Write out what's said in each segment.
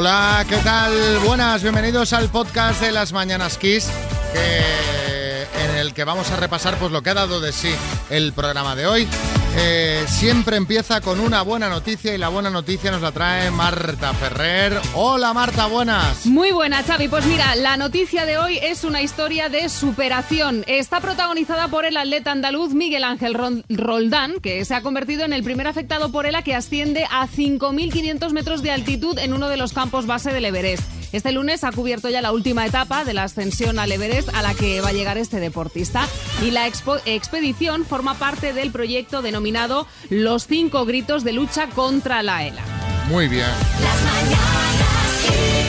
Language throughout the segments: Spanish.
Hola, ¿qué tal? Buenas, bienvenidos al podcast de las Mañanas Kiss, en el que vamos a repasar pues lo que ha dado de sí el programa de hoy. Eh, siempre empieza con una buena noticia y la buena noticia nos la trae Marta Ferrer. Hola Marta, buenas. Muy buena, Xavi. Pues mira, la noticia de hoy es una historia de superación. Está protagonizada por el atleta andaluz Miguel Ángel Roldán, que se ha convertido en el primer afectado por ELA que asciende a 5.500 metros de altitud en uno de los campos base del Everest. Este lunes ha cubierto ya la última etapa de la ascensión al Everest a la que va a llegar este deportista y la expedición forma parte del proyecto denominado Los cinco gritos de lucha contra la ELA. Muy bien.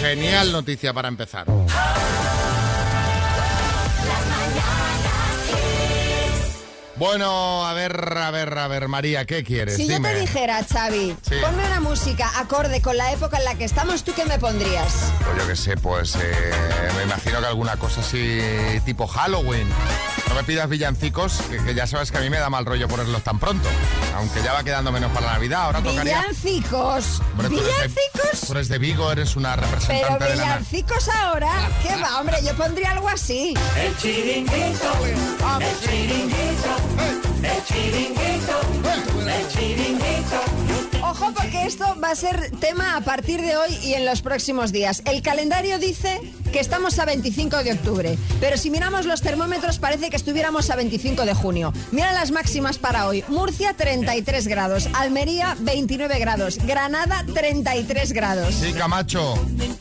Genial noticia para empezar. Bueno, a ver, a ver, a ver, María, ¿qué quieres? Si yo te dijera, Xavi, ponme una música acorde con la época en la que estamos, ¿tú qué me pondrías? Pues yo qué sé, pues eh, me imagino que alguna cosa así tipo Halloween. No me pidas villancicos, que, ya sabes que a mí me da mal rollo ponerlos tan pronto. Aunque ya va quedando menos para la Navidad, ahora tocaría... ¡Villancicos! ¿Villancicos? Tú eres, de, Vigo, eres una representante Pero villancicos ahora, ¿qué va? Hombre, yo pondría algo así. El chiringuito, el chiringuito. El chiringuito, el chiringuito. Ojo porque esto va a ser tema a partir de hoy y en los próximos días. El calendario dice que estamos a 25 de octubre, pero si miramos los termómetros parece que estuviéramos a 25 de junio. Mira las máximas para hoy. Murcia 33 grados, Almería 29 grados, Granada 33 grados. Sí, Camacho.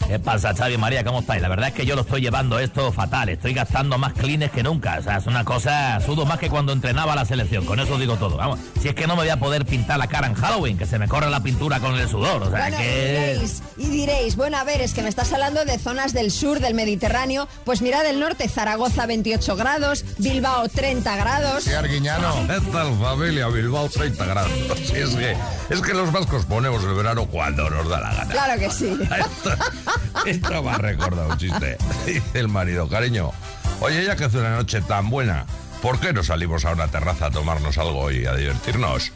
¿Qué pasa, Xavi María? ¿Cómo estáis? La verdad es que yo lo estoy llevando esto fatal. Estoy gastando más clines que nunca. O sea, es una cosa, sudo más que cuando entrenaba la selección. Con eso digo todo. Vamos, si es que no me voy a poder pintar la cara en Halloween, que se me corre la pintura con el sudor. O sea, que... Y diréis, y diréis, bueno, a ver, es que me estás hablando de zonas del sur del Mediterráneo, pues mira del norte, Zaragoza 28 grados, Bilbao 30 grados. Sí, Arguiñano. ¿Qué tal familia? Bilbao 30 grados. es, que, es que los vascos ponemos el verano cuando nos da la gana. Claro que sí. esto, me ha recordado un chiste. Dice el marido, cariño, oye, ya que hace una noche tan buena, ¿por qué no salimos a una terraza a tomarnos algo y a divertirnos?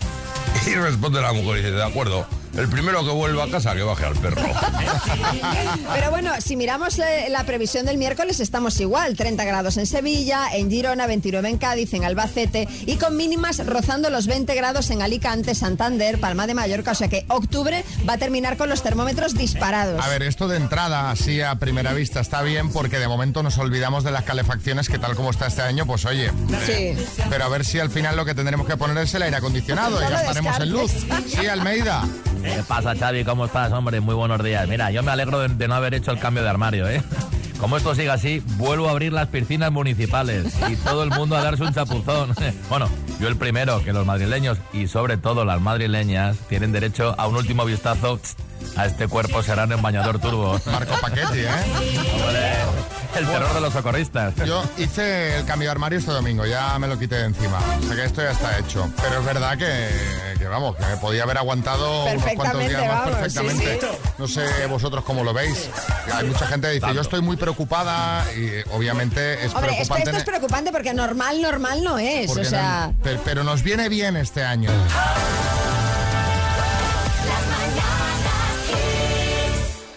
Y responde la mujer y dice, de acuerdo, el primero que vuelva a casa que baje al perro. Pero bueno, si miramos eh, la previsión del miércoles estamos igual, 30 grados en Sevilla, en Girona, 29 en Cádiz, en Albacete y con mínimas rozando los 20 grados en Alicante, Santander, Palma de Mallorca, o sea que octubre va a terminar con los termómetros disparados. A ver, esto de entrada, así a primera vista, está bien porque de momento nos olvidamos de las calefacciones que tal como está este año, pues oye. Sí. Eh, pero a ver si al final lo que tendremos que poner es el aire acondicionado y gastaremos en luz. Sí, Almeida. ¿Qué pasa, Xavi? ¿Cómo estás, hombre? Muy buenos días. Mira, yo me alegro de, no haber hecho el cambio de armario, ¿eh? Como esto siga así, vuelvo a abrir las piscinas municipales y todo el mundo a darse un chapuzón. Bueno, yo el primero, que los madrileños y sobre todo las madrileñas tienen derecho a un último vistazo a este cuerpo serán en bañador turbo. Marco Paquetti, ¿eh? el terror de los socorristas. Yo hice el cambio de armario este domingo, ya me lo quité de encima. O sea que esto ya está hecho. Pero es verdad que, vamos, que podía haber aguantado unos cuantos días más perfectamente. No sé vosotros cómo lo veis. Hay mucha gente que dice, yo estoy muy preocupada y obviamente es Hombre, preocupante. esto es preocupante porque normal, normal no es. o sea... pero nos viene bien este año.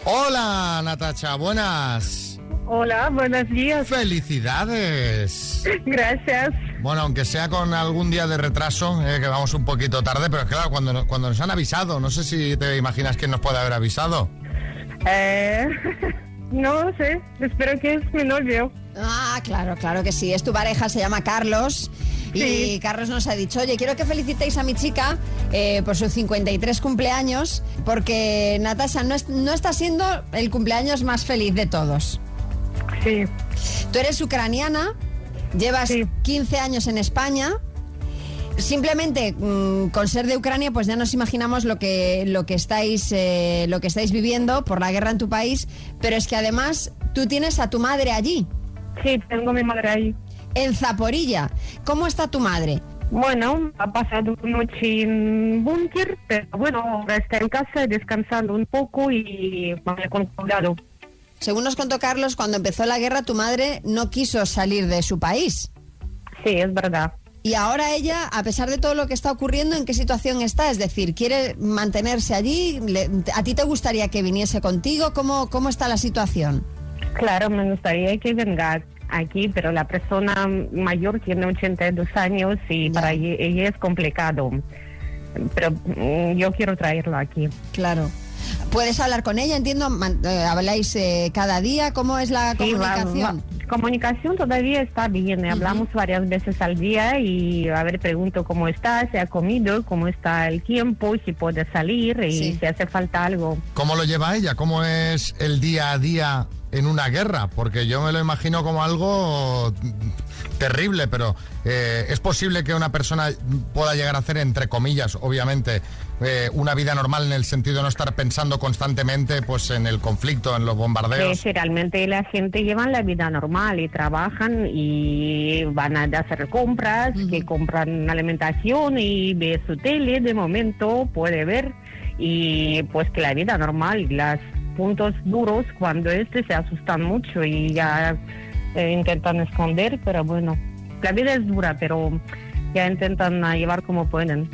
Hola, Natacha, buenas. Hola, buenos días. Felicidades. Gracias. Bueno, aunque sea con algún día de retraso, eh, que vamos un poquito tarde, pero claro, cuando, cuando nos han avisado, no sé si te imaginas quién nos puede haber avisado. Eh, no sé, espero que es mi novio. Ah, claro, claro que sí. Es tu pareja, se llama Carlos. Y Carlos nos ha dicho, oye, quiero que felicitéis a mi chica eh, por sus 53 cumpleaños, porque Natasha no, no está siendo el cumpleaños más feliz de todos. Sí. Tú eres ucraniana, llevas 15 años en España. Simplemente mm, con ser de Ucrania, pues ya nos imaginamos lo que, lo que estáis eh, lo que estáis viviendo por la guerra en tu país, pero es que además tú tienes a tu madre allí. Sí, tengo a mi madre ahí en Zaporilla. ¿Cómo está tu madre? Bueno, ha pasado una noche en búnker, pero bueno, ahora está en casa descansando un poco y con cuidado. Según nos contó Carlos, cuando empezó la guerra tu madre no quiso salir de su país. Sí, es verdad. Y ahora ella, a pesar de todo lo que está ocurriendo, ¿en qué situación está? Es decir, ¿quiere mantenerse allí? ¿A ti te gustaría que viniese contigo? ¿Cómo, cómo está la situación? Claro, me gustaría que venga aquí, pero la persona mayor tiene 82 años y Ya. para ella, ella es complicado. Pero mm, yo quiero traerlo aquí. Claro. ¿Puedes hablar con ella? Entiendo, eh, habláis eh, cada día. ¿Cómo es la Sí, comunicación? va- comunicación todavía está bien. Hablamos varias veces al día y a ver, pregunto cómo está, si ha comido, cómo está el tiempo, si puede salir y Sí. si hace falta algo. ¿Cómo lo lleva ella? ¿Cómo es el día a día en una guerra? Porque yo me lo imagino como algo terrible, pero eh, es posible que una persona pueda llegar a hacer, entre comillas, obviamente, eh, una vida normal en el sentido de no estar pensando constantemente pues en el conflicto, en los bombardeos. sí, realmente la gente lleva la vida normal y trabajan y van a hacer compras, que compran alimentación y ve su tele de momento, puede ver y pues que la vida normal, los puntos duros cuando este se asustan mucho y ya eh, intentan esconder, pero bueno, la vida es dura, pero ya intentan llevar como pueden.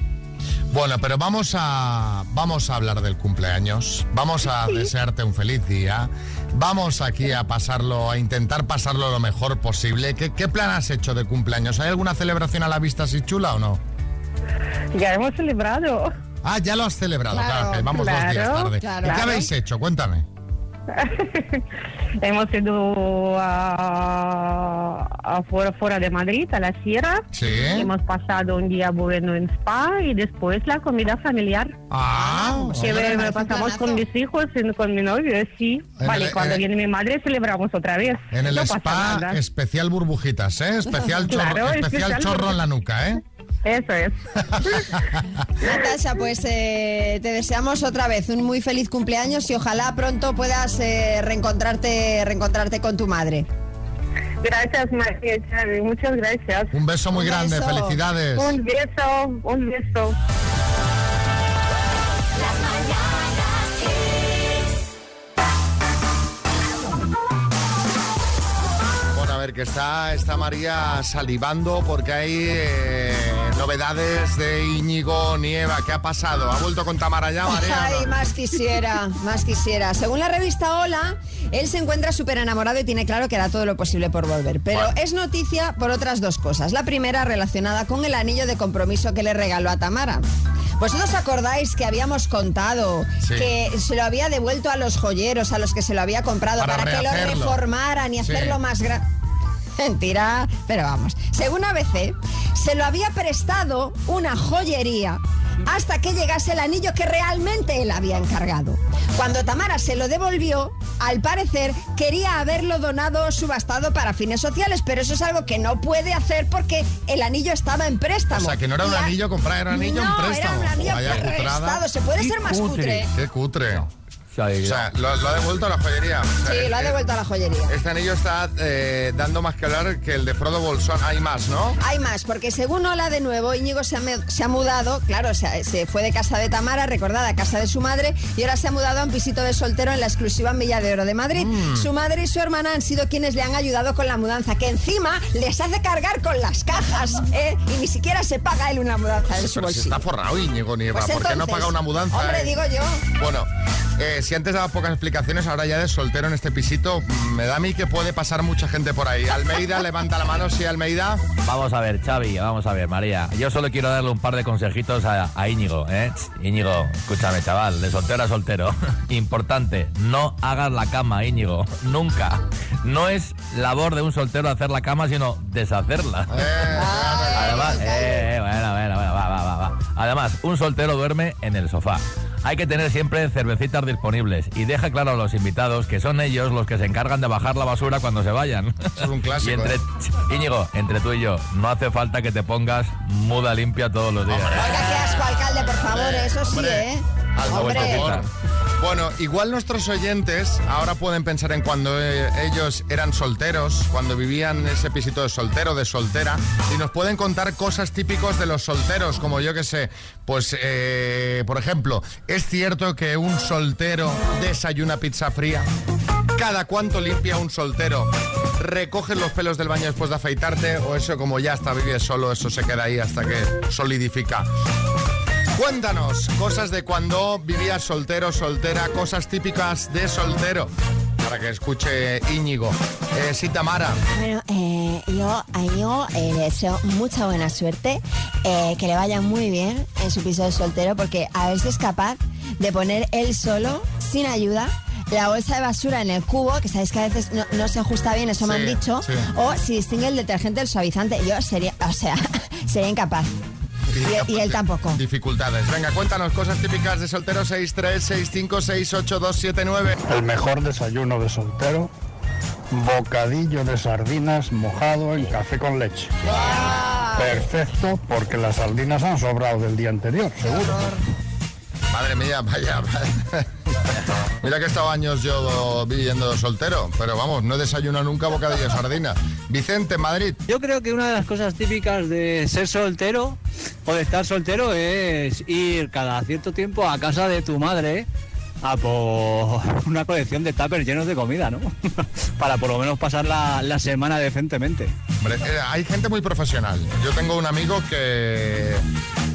Bueno, pero vamos a vamos a hablar del cumpleaños. Vamos a desearte un feliz día. Vamos aquí a pasarlo, a intentar pasarlo lo mejor posible. ¿Qué, qué plan has hecho de cumpleaños? ¿Hay alguna celebración a la vista así chula o no? Ya hemos celebrado. Ah, ya lo has celebrado, claro, Claro, que vamos dos días claro, tarde. claro. ¿Y qué Claro. habéis hecho? Cuéntame. Hemos ido a, a fuera, de Madrid, a la sierra. Sí. Hemos pasado un día bueno en spa y después la comida familiar. Ah, que me- pasamos con mis hijos y con mi novio, sí. En vale, el- cuando el- viene mi madre celebramos otra vez. en el No spa especial burbujitas, ¿eh? Especial chorro, Claro, especial especial chorro en la nuca, ¿eh? Eso es. Natasha, pues eh, te deseamos otra vez un muy feliz cumpleaños y ojalá pronto puedas eh, reencontrarte, reencontrarte con tu madre. Gracias, María Chávez. Muchas gracias. Un beso muy Un grande, beso. felicidades. Un beso, un beso. Ver, que está, está María salivando porque hay eh, novedades de Íñigo Nieva. ¿Qué ha pasado? ¿Ha vuelto con Tamara ya, María? Ay, más quisiera, más quisiera. Según la revista Hola, él se encuentra súper enamorado y tiene claro que hará todo lo posible por volver. Pero Bueno. es noticia por otras dos cosas. La primera relacionada con el anillo de compromiso que le regaló a Tamara. ¿Vosotros acordáis que habíamos contado Sí. que se lo había devuelto a los joyeros, a los que se lo había comprado, Para para, que lo reformaran y Sí. hacerlo más grande? Mentira, pero vamos. Según ABC, se lo había prestado una joyería hasta que llegase el anillo que realmente él había encargado. Cuando Tamara se lo devolvió, al parecer quería haberlo donado o subastado para fines sociales, pero eso es algo que no puede hacer porque el anillo estaba en préstamo. O sea, que no era un anillo comprar, era un anillo en no, préstamo. era un anillo prestado. Se puede ser más cutre. cutre. Qué cutre. O sea, sea, lo, lo ha devuelto a la joyería. O sea, Sí, lo ha devuelto a la joyería. Este anillo está eh, dando más que hablar que el de Frodo Bolsón. Hay más, ¿no? Hay más, porque según Hola de nuevo, Íñigo se ha, se ha mudado, claro, se, se fue de casa de Tamara, recordada, a casa de su madre, y ahora se ha mudado a un pisito de soltero en la exclusiva en Villa de Oro de Madrid. Mm. Su madre y su hermana han sido quienes le han ayudado con la mudanza, que encima les hace cargar con las cajas, ¿eh? Y ni siquiera se paga él una mudanza de su Pero está forrado Íñigo Nieva. Pues ¿Por qué no paga una mudanza? Hombre, eh? digo yo. Bueno, eh, si antes daba pocas explicaciones, ahora ya de soltero en este pisito, mm, me da a mí que puede pasar mucha gente por ahí. Almeida, levanta la mano, sí, Almeida. Vamos a ver, Xavi, vamos a ver, María. Yo solo quiero darle un par de consejitos a, a Íñigo, ¿eh? Íñigo, escúchame, chaval, de soltero a soltero. Importante, no hagas la cama, Íñigo. Nunca. No es labor de un soltero hacer la cama, sino deshacerla. Eh, Además, Ay, eh, eh, bueno, bueno, bueno, va, va, va, va. Además, un soltero duerme en el sofá. Hay que tener siempre cervecitas disponibles y deja claro a los invitados que son ellos los que se encargan de bajar la basura cuando se vayan. Eso es un clásico, Y entre, ¿eh? Íñigo, entre tú y yo, no hace falta que te pongas muda limpia todos los días. Oiga, qué asco, alcalde, por favor, eso sí, Hombre, ¿eh? Hombre. Bueno, igual nuestros oyentes ahora pueden pensar en cuando eh, ellos eran solteros, cuando vivían ese pisito de soltero, de soltera, y nos pueden contar cosas típicos de los solteros, como yo que sé, pues, eh, por ejemplo, ¿es cierto que un soltero desayuna pizza fría? ¿Cada cuánto limpia un soltero recoges los pelos del baño después de afeitarte o eso como ya está vives solo, eso se queda ahí hasta que solidifica. Cuéntanos cosas de cuando vivías soltero, soltera, cosas típicas de soltero. Para que escuche Íñigo. Eh, sí, Tamara. Bueno, eh, yo a Íñigo eh, le deseo mucha buena suerte, eh, que le vaya muy bien en su piso de soltero, porque a ver si es capaz de poner él solo, sin ayuda, la bolsa de basura en el cubo, que sabéis que a veces no, no se ajusta bien, eso me han dicho, sí. o si distingue el detergente del suavizante. Yo sería, o sea, sería incapaz. Y, y él tampoco. Dificultades. Venga, cuéntanos cosas típicas de soltero 636568279. El mejor desayuno de soltero, bocadillo de sardinas mojado en café con leche. Perfecto, porque las sardinas han sobrado del día anterior, seguro. Madre mía, vaya. vaya. Mira que he estado años yo viviendo soltero, pero vamos, no he desayunado nunca bocadillo sardina. Vicente, Madrid. Yo creo que una de las cosas típicas de ser soltero o de estar soltero es ir cada cierto tiempo a casa de tu madre a por una colección de tuppers llenos de comida, ¿no? Para por lo menos pasar la, la semana decentemente. Hombre, eh, hay gente muy profesional. Yo tengo un amigo que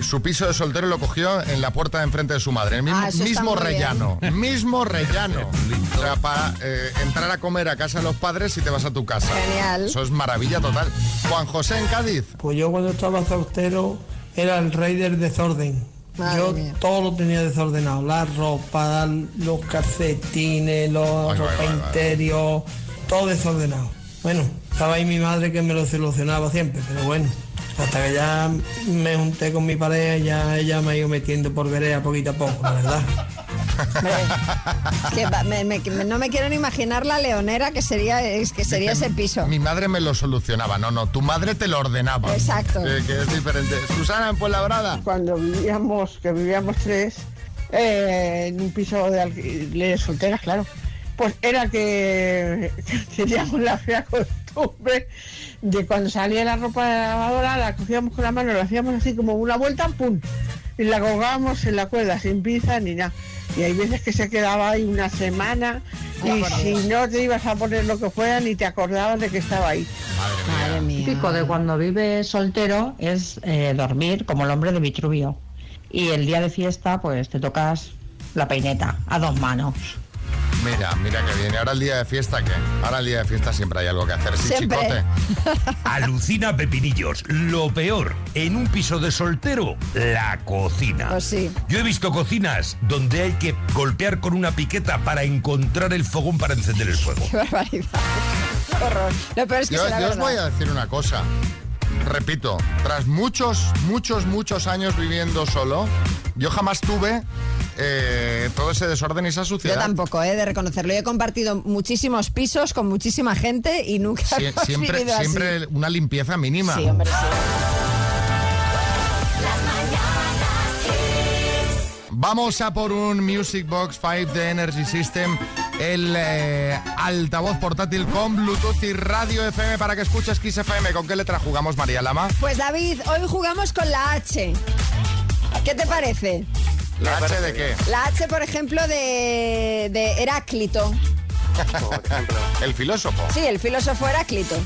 su piso de soltero lo cogió en la puerta de enfrente de su madre. El mismo, Ah, mismo bien. rellano. Mismo rellano. O sea, para eh, entrar a comer a casa de los padres y te vas a tu casa. Genial. Eso es maravilla total. Juan José en Cádiz. Pues yo cuando estaba soltero era el rey del desorden. Madre yo mía. todo lo tenía desordenado, la ropa, los calcetines, los ropa interior, todo desordenado. Bueno, estaba ahí mi madre que me lo solucionaba siempre, pero bueno, hasta que ya me junté con mi pareja, ya ella me ha ido metiendo por vereda poquito a poco, la verdad. Hombre, es que va- me- me- me- no me quiero ni imaginar la leonera que sería, es que sería ese piso. Mi madre me lo solucionaba. No, no, tu madre te lo ordenaba. Exacto. Eh, que es diferente. Susana en Fuenlabrada. cuando vivíamos, que vivíamos tres, eh, en un piso de alquiler solteras, claro, pues era que teníamos la fea costumbre de cuando salía la ropa de la lavadora, la cogíamos con la mano, la hacíamos así como una vuelta, ¡pum! Y la colgábamos en la cuerda, sin pinza ni nada. Y hay veces que se quedaba ahí una semana y si no te ibas a poner lo que fuera ni te acordabas de que estaba ahí. Madre mía. típico de cuando vives soltero es eh, dormir como el hombre de Vitruvio. Y el día de fiesta, pues te tocas la peineta a dos manos. Mira, mira que viene. Ahora el día de fiesta, ¿qué? Ahora el día de fiesta siempre hay algo que hacer. Sí, Siempre. chicote. Alucina Pepinillos. Lo peor, en un piso de soltero, la cocina. Pues sí. Yo he visto cocinas donde hay que golpear con una piqueta para encontrar el fogón para encender el fuego. Qué barbaridad. Qué horror. Lo peor es que Yo, os voy a decir una cosa. Repito, tras muchos, muchos, muchos años viviendo solo, yo jamás tuve eh, todo ese desorden y esa Yo suciedad. tampoco, he de reconocerlo. Yo he compartido muchísimos pisos con muchísima gente y nunca Sie- hemos siempre, vivido así. siempre una limpieza mínima. Sí, hombre, sí. Vamos a por un Music Box 5 de Energy System, el eh, altavoz portátil con Bluetooth y radio FM para que escuches Kiss FM. ¿Con qué letra jugamos, María Lama? Pues David, hoy jugamos con la H. ¿Qué te parece? ¿La H de qué? La H, por ejemplo, de, de Heráclito. El filósofo. Sí, el filósofo Heráclito.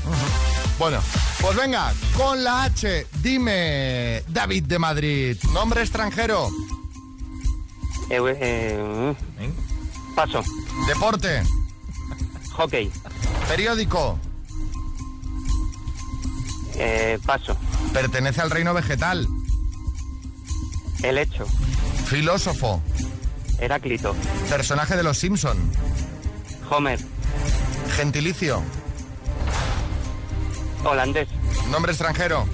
Bueno, pues venga, con la H, dime, David de Madrid, nombre extranjero, Eh, Paso. deporte, Hockey. periódico, Eh, paso. pertenece al reino vegetal, El hecho. filósofo, Heráclito. personaje de los Simpson, Homer. gentilicio, Holandés. nombre extranjero,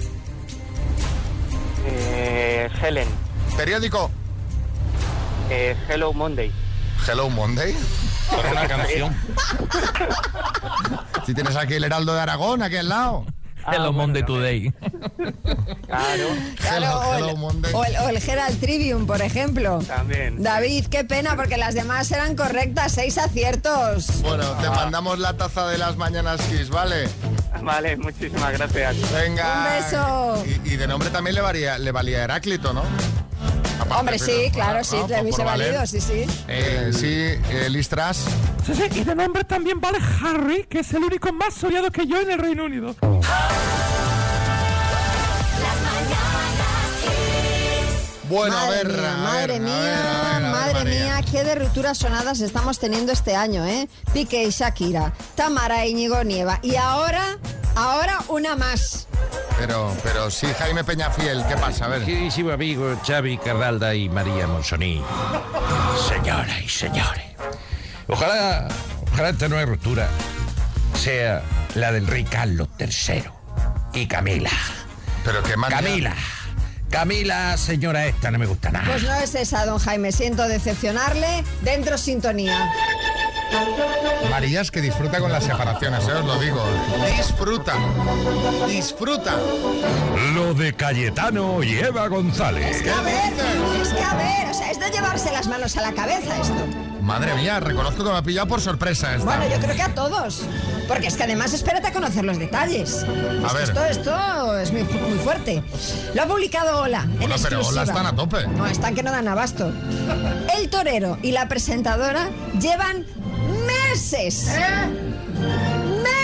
Eh, Helen. periódico, Eh, Hello Monday. Hello Monday. Para una canción. Si tienes aquí el Heraldo de Aragón, aquí al lado. Hello Monday Today. Claro. Claro, Hello, o, el, Monday. o el- o el Herald Tribune, por ejemplo. También. David, qué pena, porque las demás eran correctas, seis aciertos. Bueno, te mandamos la taza de las mañanas Kiss, ¿vale? Vale, muchísimas gracias. Venga. Un beso. Y, y de nombre también le valía, le valía Heráclito, ¿no? Aparte, Hombre, sí, pero- claro, sí, por valer. valido, sí, sí. Eh, sí, eh, Listras. Sí, sí, y de nombre también vale Harry, que es el único más odiado que yo en el Reino Unido. Bueno, a madre ver, mía, a madre ver, a mía, ver, a ver, a ver, madre María. mía, qué de rupturas sonadas estamos teniendo este año, ¿eh? Piqué y Shakira, Tamara Íñigo Nieva. Y ahora, ahora una más. Pero, pero sí, Jaime Peñafiel, ¿qué pasa? A ver. Queridísimo amigo Xavi Carralda y María Monsoní. Señoras y señores. Ojalá, ojalá esta nueva ruptura sea la del rey Carlos III y Camila. Pero que María- Camila. Camila, señora esta, no me gusta nada. Pues no es esa, don Jaime. Siento decepcionarle. Dentro sintonía. María es que disfruta con las separaciones, ¿eh? os lo digo. Disfruta. Disfruta. Lo de Cayetano y Eva González. Es que a ver, es que a ver, o sea, es de llevarse las manos a la cabeza esto. Madre mía, reconozco que me ha pillado por sorpresa esta. Bueno, yo creo que a todos. Porque es que además espérate a conocer los detalles. Es que ver. Esto, esto es muy, muy fuerte. Lo ha publicado Ola. en Bueno, pero exclusiva. Ola están a tope. No, están que no dan abasto. El torero y la presentadora llevan meses.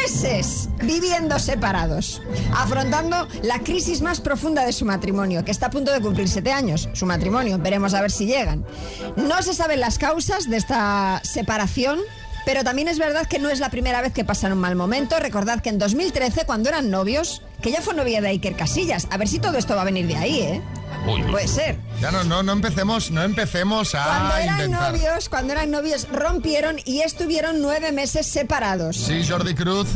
Meses viviendo separados, afrontando la crisis más profunda de su matrimonio, que está a punto de cumplir siete años. Su matrimonio, veremos a ver si llegan. No se saben las causas de esta separación. Pero también es verdad que no es la primera vez que pasan un mal momento. Recordad que en 2013, cuando eran novios, que ya fue novia de Iker Casillas. A ver si todo esto va a venir de ahí, ¿eh? Puede ser. Ya no, no, no empecemos, no empecemos a Cuando eran intentar. novios, cuando eran novios, rompieron y estuvieron nueve meses separados. Sí, Jordi Cruz.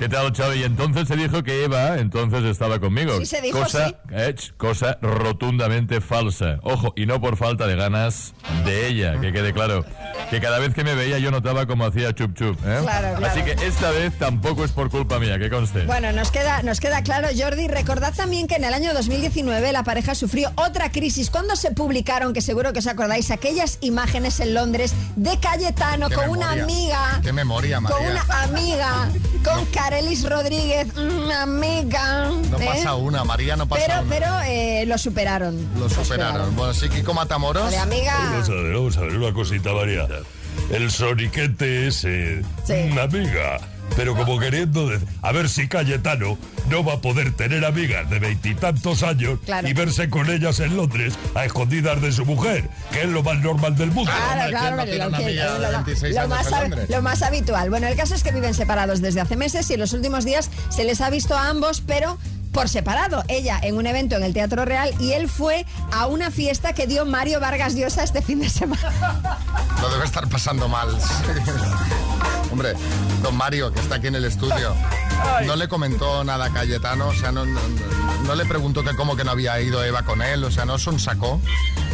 ¿Qué tal, Xavi? Y entonces se dijo que Eva entonces estaba conmigo. Sí, se dijo, cosa, sí. eh, cosa rotundamente falsa. Ojo, y no por falta de ganas de ella, que quede claro. Que cada vez que me veía yo notaba como hacía chup chup. ¿eh? Claro, claro. Así que esta vez tampoco es por culpa mía, que conste. Bueno, nos queda, nos queda claro, Jordi. Recordad también que en el año 2019 la pareja sufrió otra crisis cuando se publicaron, que seguro que os acordáis, aquellas imágenes en Londres de Cayetano Qué con una amiga. Qué memoria, Con María. una amiga, con Carelis Rodríguez, una amiga. No ¿eh? pasa una, María no pasa Pero, una. pero eh, lo superaron. Lo superaron. Bueno, sí, Kiko Matamoros. De amiga. Vamos a ver, vamos a ver una cosita, María. El soniquete ese, Sí. una amiga. Pero como queriendo decir, a ver si Cayetano no va a poder tener amigas de veintitantos años Claro. y verse con ellas en Londres a escondidas de su mujer, que es lo más normal del mundo. Claro, claro, no tiene lo una que- amiga de lo- 26 lo años más en hab- Londres? lo más habitual. Bueno, el caso es que viven separados desde hace meses y en los últimos días se les ha visto a ambos, pero por separado. Ella en un evento en el Teatro Real y él fue a una fiesta que dio Mario Vargas Llosa este fin de semana. Lo debe estar pasando mal. Hombre, don Mario, que está aquí en el estudio, no le comentó nada a Cayetano, o sea, no, no- le preguntó que cómo que no había ido Eva con él, o sea, no son sacó.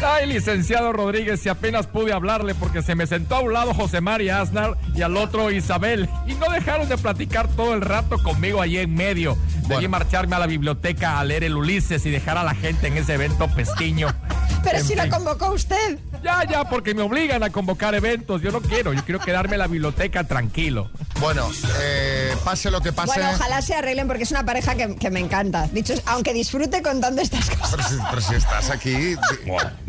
Ay, licenciado Rodríguez, si apenas pude hablarle porque se me sentó a un lado José María Aznar y al otro Isabel. Y no dejaron de platicar todo el rato conmigo allí en medio. Debí marcharme a la biblioteca a leer el Ulises y dejar a la gente en ese evento pesquiño. Pero En si lo fin. convocó usted. Ya, ya, porque me obligan a convocar eventos. Yo no quiero, yo quiero quedarme en la biblioteca tranquilo. Bueno, eh, pase lo que pase. Bueno, ojalá se arreglen porque es una pareja que, que me encanta. Dicho, aunque disfrute contando estas cosas. Pero si, pero si estás aquí. de-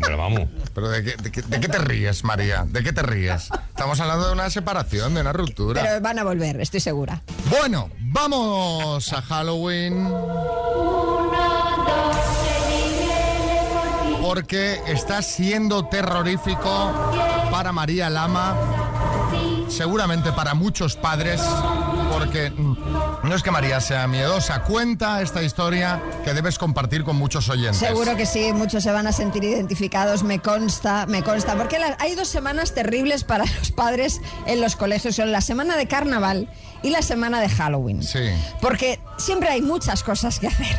pero vamos. ¿Pero de qué, de qué- de qué te ríes, María? ¿De qué te ríes? Estamos hablando de una separación, de una ruptura. Pero van a volver, estoy segura. Bueno, vamos a Halloween. Porque está siendo terrorífico para María Lama, seguramente para muchos padres, porque mm, no es que María sea miedosa, cuenta esta historia que debes compartir con muchos oyentes. Seguro que sí, muchos se van a sentir identificados, me consta, me consta, porque la- hay dos semanas terribles para los padres en los colegios, son la semana de carnaval y la semana de Halloween. Sí. Porque siempre hay muchas cosas que hacer.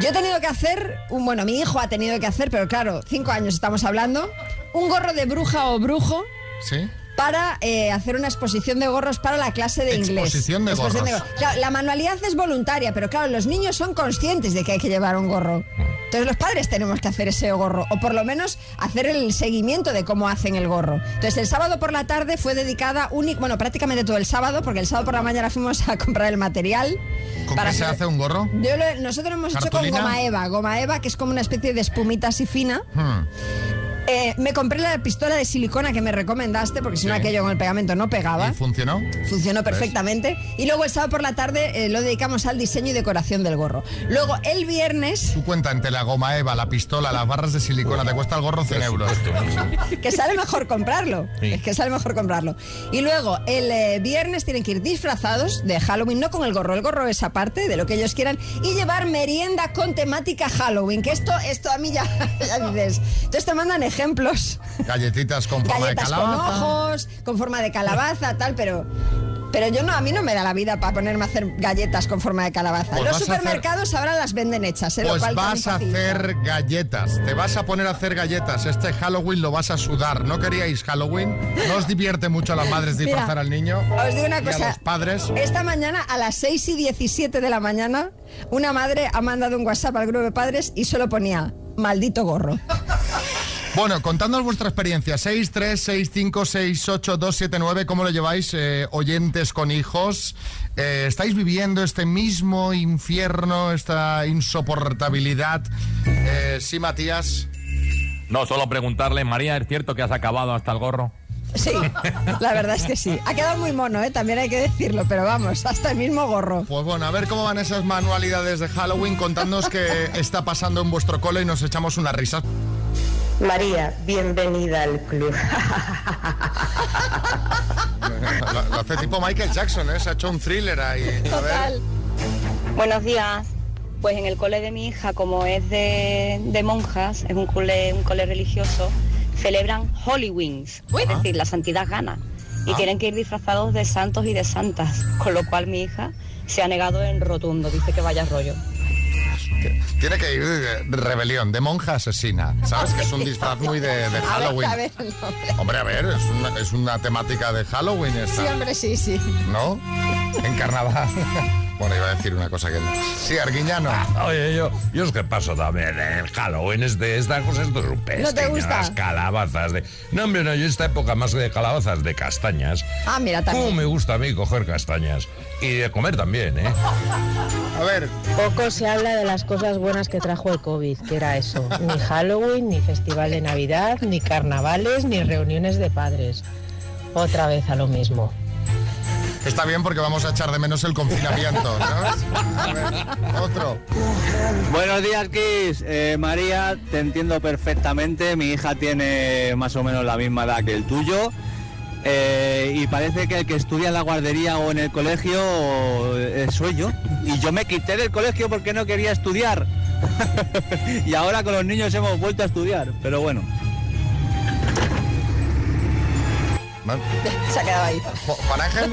Yo he tenido que hacer, un, bueno, mi hijo ha tenido que hacer, pero claro, cinco años estamos hablando, un gorro de bruja o brujo ¿Sí? para eh, hacer una exposición de gorros para la clase de inglés. Exposición de gorros. Claro, la manualidad es voluntaria, pero claro, los niños son conscientes de que hay que llevar un gorro. Entonces los padres tenemos que hacer ese gorro, o por lo menos hacer el seguimiento de cómo hacen el gorro. Entonces el sábado por la tarde fue dedicada, únic- bueno, prácticamente todo el sábado, porque el sábado por la mañana fuimos a comprar el material. ¿Con para qué se hacer- hace un gorro? Yo lo- nosotros lo hemos hecho con goma eva, goma eva, que es como una especie de espumita así fina. Hmm. Eh, me compré la pistola de silicona que me recomendaste, porque si no Sí. aquello con el pegamento no pegaba. ¿Y funcionó? Funcionó perfectamente. Y luego el sábado por la tarde eh, lo dedicamos al diseño y decoración del gorro. Luego el viernes, Tú cuenta entre la goma eva, la pistola, las barras de silicona, te cuesta el gorro 100 euros. que sale mejor comprarlo. Sí. Es que sale mejor comprarlo. Y luego el eh, viernes tienen que ir disfrazados de Halloween, no con el gorro, el gorro es aparte de lo que ellos quieran, y llevar merienda con temática Halloween. Que esto, esto a mí ya, ya dices. Entonces te mandan ejemplos. Galletitas con forma Galletas de con calabaza. ojos, con forma de calabaza, tal, pero. Pero yo no, a mí no me da la vida para ponerme a hacer galletas con forma de calabaza. Pues Los a hacer- supermercados ahora las venden hechas, ¿eh? Pues vas a hacer galletas, te vas a poner a hacer galletas. Este Halloween lo vas a sudar. ¿No queríais Halloween? ¿No os divierte mucho a las madres Mira, disfrazar al niño? Os digo una Y a cosa. los padres. Esta mañana, a las 6 y 17 de la mañana, una madre ha mandado un WhatsApp al grupo de padres y solo ponía maldito gorro. Bueno, contándonos vuestra experiencia, 636568279, ¿cómo lo lleváis, eh, oyentes con hijos? Eh, ¿Estáis viviendo este mismo infierno, esta insoportabilidad? Eh, sí, Matías. No, solo preguntarle, María, ¿es cierto que has acabado hasta el gorro? Sí, la verdad es que sí. Ha quedado muy mono, ¿eh? también hay que decirlo, pero vamos, hasta el mismo gorro. Pues bueno, a ver cómo van esas manualidades de Halloween. Contadnos qué está pasando en vuestro cole y nos echamos unas risas. María, bienvenida al club. Lo, lo hace tipo Michael Jackson, ¿eh? Se ha hecho un thriller ahí. A ver. Buenos días. Pues en el cole de mi hija, como es de, de monjas, es un cole, un cole religioso, celebran Holy Wings, es decir, la santidad gana. Y Ah. tienen que ir disfrazados de santos y de santas, con lo cual mi hija se ha negado en rotundo, dice que vaya rollo. Tiene que ir de rebelión, de monja asesina. ¿Sabes? Que es un disfraz muy de, de A ver, Halloween. a ver, nombre. Hombre, a ver, es una, es una temática de Halloween esta. Sí, hombre, sí, sí. ¿No? En carnaval. Bueno, iba a decir una cosa que no. Sí, Arguiñano. Oye, yo, yo es que paso también el Halloween es de estas cosas de rupestres. ¿No te gusta? Las calabazas de... No, hombre, no, yo esta época más de calabazas de castañas. Ah, mira, ¿Cómo también. me gusta a mí coger castañas? Y de comer también, ¿eh? A ver. Poco se habla de las cosas buenas que trajo el COVID, que era eso. Ni Halloween, ni festival de Navidad, ni carnavales, ni reuniones de padres. Otra vez a lo mismo. Está bien porque vamos a echar de menos el confinamiento, ¿sabes? A ver, otro. Buenos días, Kiss. Eh, María, te entiendo perfectamente. Mi hija tiene más o menos la misma edad que el tuyo. Eh, y parece que el que estudia en la guardería o en el colegio eh, soy yo. Y yo me quité del colegio porque no quería estudiar. y ahora con los niños hemos vuelto a estudiar. Pero bueno. Se ha quedado ahí. Juan Ángel.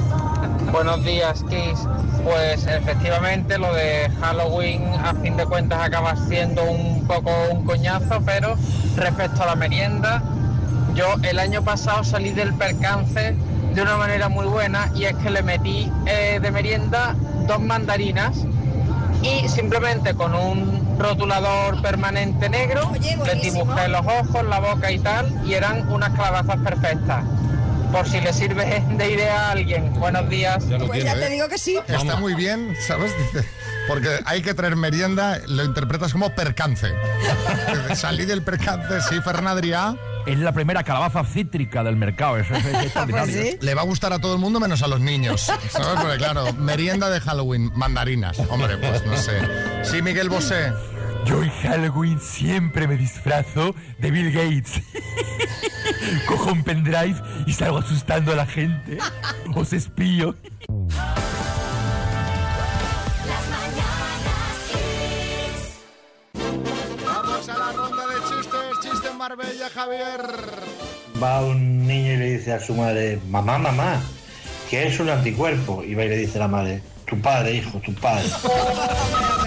Buenos días, Kiss. Pues efectivamente lo de Halloween a fin de cuentas acaba siendo un poco un coñazo, pero respecto a la merienda, yo el año pasado salí del percance de una manera muy buena y es que le metí eh, de merienda dos mandarinas y simplemente con un rotulador permanente negro le dibujé los ojos, la boca y tal y eran unas calabazas perfectas. Por si le sirve de idea a alguien. Buenos días. Pues ya te digo que sí. Está muy bien, ¿sabes? Dice, Porque hay que traer merienda, lo interpretas como percance. Salí del percance, sí, Fernandria. Es la primera calabaza cítrica del mercado, eso es, es extraordinario. Le va a gustar a todo el mundo menos a los niños. ¿Sabes? Porque claro, merienda de Halloween, mandarinas. Hombre, pues no sé. Sí, Miguel Bosé. Yo en Halloween siempre me disfrazo de Bill Gates. Cojo un pendrive y salgo asustando a la gente. Os espío. Javier. Va un niño y le dice a su madre, mamá, mamá, ¿qué es un anticuerpo? Y va y le dice la madre, tu padre, hijo, tu padre.